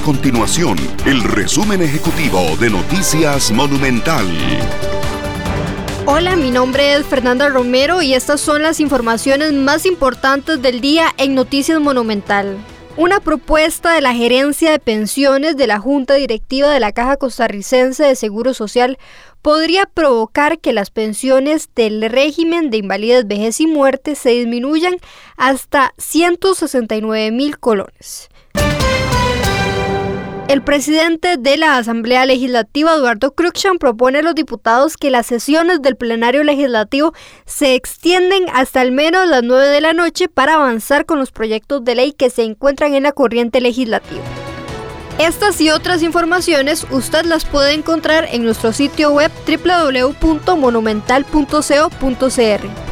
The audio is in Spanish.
continuación el resumen ejecutivo de Noticias Monumental. Hola, mi nombre es Fernanda Romero y estas son las informaciones más importantes del día en Noticias Monumental. Una propuesta de la gerencia de pensiones de la Junta Directiva de la Caja Costarricense de Seguro Social podría provocar que las pensiones del régimen de invalidez, vejez y muerte se disminuyan hasta 169 mil colones. El presidente de la Asamblea Legislativa, Eduardo Cruxan, propone a los diputados que las sesiones del plenario legislativo se extienden hasta al menos las 9 de la noche para avanzar con los proyectos de ley que se encuentran en la corriente legislativa. Estas y otras informaciones usted las puede encontrar en nuestro sitio web www.monumental.co.cr.